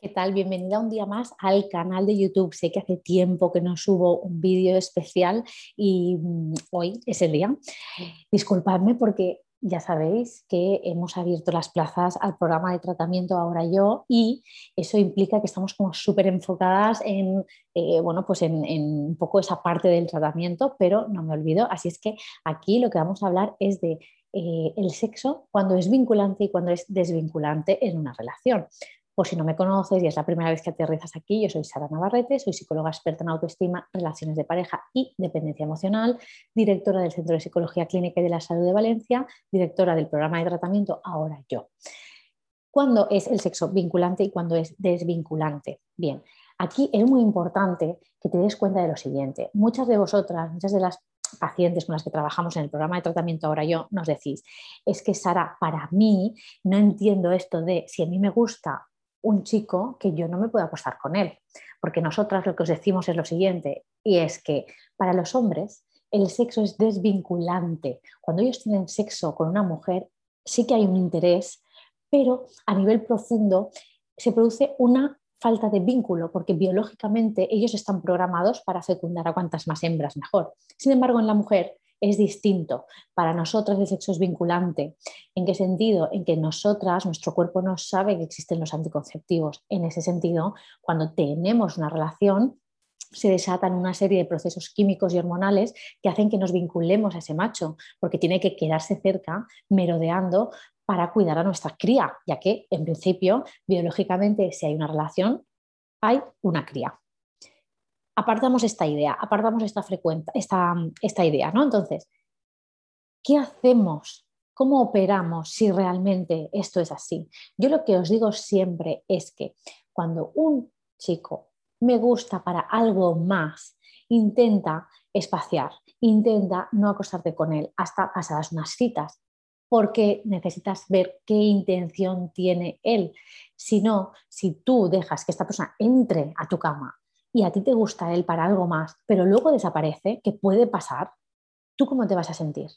¿Qué tal? Bienvenida un día más al canal de YouTube. Sé que hace tiempo que no subo un vídeo especial y mm, hoy es el día. Disculpadme porque ya sabéis que hemos abierto las plazas al programa de tratamiento Ahora Yo y eso implica que estamos como súper enfocadas en, eh, bueno, pues en, un poco esa parte del tratamiento, pero no me olvido. Así es que aquí lo que vamos a hablar es de eh, el sexo cuando es vinculante y cuando es desvinculante en una relación. Por si no me conoces y es la primera vez que aterrizas aquí, yo soy Sara Navarrete, soy psicóloga experta en autoestima, relaciones de pareja y dependencia emocional, directora del Centro de Psicología Clínica y de la Salud de Valencia, directora del programa de tratamiento Ahora Yo. ¿Cuándo es el sexo vinculante y cuándo es desvinculante? Bien, aquí es muy importante que te des cuenta de lo siguiente. Muchas de vosotras, muchas de las pacientes con las que trabajamos en el programa de tratamiento ahora yo, nos decís, es que Sara, para mí no entiendo esto de si a mí me gusta un chico que yo no me puedo acostar con él. Porque nosotras lo que os decimos es lo siguiente, y es que para los hombres el sexo es desvinculante. Cuando ellos tienen sexo con una mujer, sí que hay un interés, pero a nivel profundo se produce una falta de vínculo, porque biológicamente ellos están programados para fecundar a cuantas más hembras mejor. Sin embargo, en la mujer es distinto. Para nosotras el sexo es vinculante. ¿En qué sentido? En que nosotras, nuestro cuerpo no sabe que existen los anticonceptivos. En ese sentido, cuando tenemos una relación, se desatan una serie de procesos químicos y hormonales que hacen que nos vinculemos a ese macho, porque tiene que quedarse cerca, merodeando para cuidar a nuestra cría, ya que en principio, biológicamente, si hay una relación, hay una cría apartamos esta idea, apartamos esta, esta, esta idea, ¿no? Entonces, ¿qué hacemos? ¿Cómo operamos si realmente esto es así? Yo lo que os digo siempre es que cuando un chico me gusta para algo más, intenta espaciar, intenta no acostarte con él hasta pasadas unas citas, porque necesitas ver qué intención tiene él. Si no, si tú dejas que esta persona entre a tu cama y a ti te gusta él para algo más, pero luego desaparece, que puede pasar, ¿tú cómo te vas a sentir?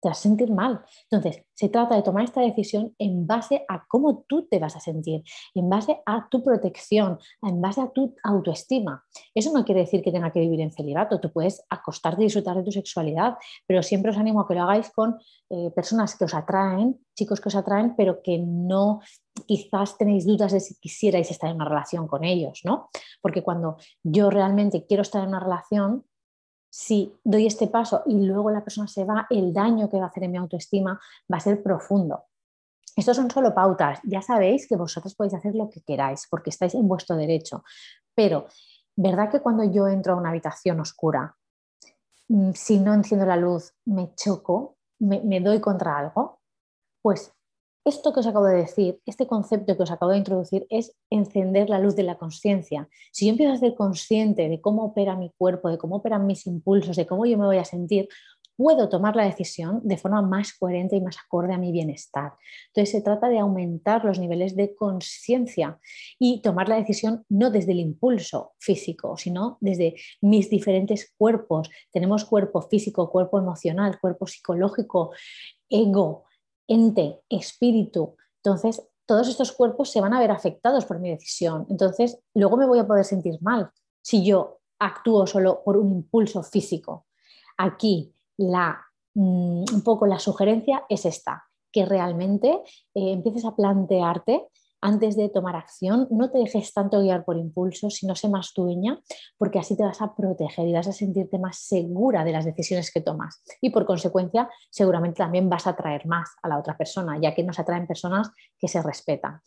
Te vas a sentir mal. Entonces, se trata de tomar esta decisión en base a cómo tú te vas a sentir, en base a tu protección, en base a tu autoestima. Eso no quiere decir que tenga que vivir en celibato. Tú puedes acostarte y disfrutar de tu sexualidad, pero siempre os animo a que lo hagáis con eh, personas que os atraen, chicos que os atraen, pero que no quizás tenéis dudas de si quisierais estar en una relación con ellos, ¿no? Porque cuando yo realmente quiero estar en una relación, si doy este paso y luego la persona se va, el daño que va a hacer en mi autoestima va a ser profundo. Estos son solo pautas. Ya sabéis que vosotros podéis hacer lo que queráis porque estáis en vuestro derecho. Pero, ¿verdad que cuando yo entro a una habitación oscura, mm, si no enciendo la luz, me choco, me, me doy contra algo? Pues esto que os acabo de decir, este concepto que os acabo de introducir es encender la luz de la conciencia. Si yo empiezo a ser consciente de cómo opera mi cuerpo, de cómo operan mis impulsos, de cómo yo me voy a sentir, puedo tomar la decisión de forma más coherente y más acorde a mi bienestar. Entonces se trata de aumentar los niveles de conciencia y tomar la decisión no desde el impulso físico, sino desde mis diferentes cuerpos. Tenemos cuerpo físico, cuerpo emocional, cuerpo psicológico, ego, ente, espíritu. Entonces, todos estos cuerpos se van a ver afectados por mi decisión. Entonces, luego me voy a poder sentir mal si yo actúo solo por un impulso físico. Aquí la, mm, un poco la sugerencia es esta, que realmente eh, empieces a plantearte antes de tomar acción, no te dejes tanto guiar por impulsos, sino sé más dueña, porque así te vas a proteger y vas a sentirte más segura de las decisiones que tomas. Y por consecuencia, seguramente también vas a atraer más a la otra persona, ya que nos atraen personas que se respetan.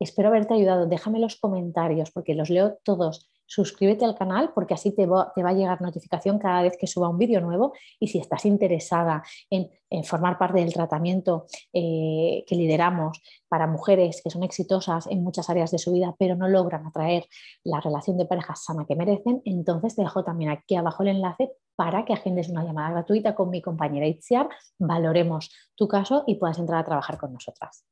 Espero haberte ayudado. Déjame los comentarios, porque los leo todos suscríbete al canal porque así te va, a llegar notificación cada vez que suba un vídeo nuevo y si estás interesada en, formar parte del tratamiento eh, que lideramos para mujeres que son exitosas en muchas áreas de su vida pero no logran atraer la relación de pareja sana que merecen, entonces te dejo también aquí abajo el enlace para que agendes una llamada gratuita con mi compañera Itziar, valoremos tu caso y puedas entrar a trabajar con nosotras.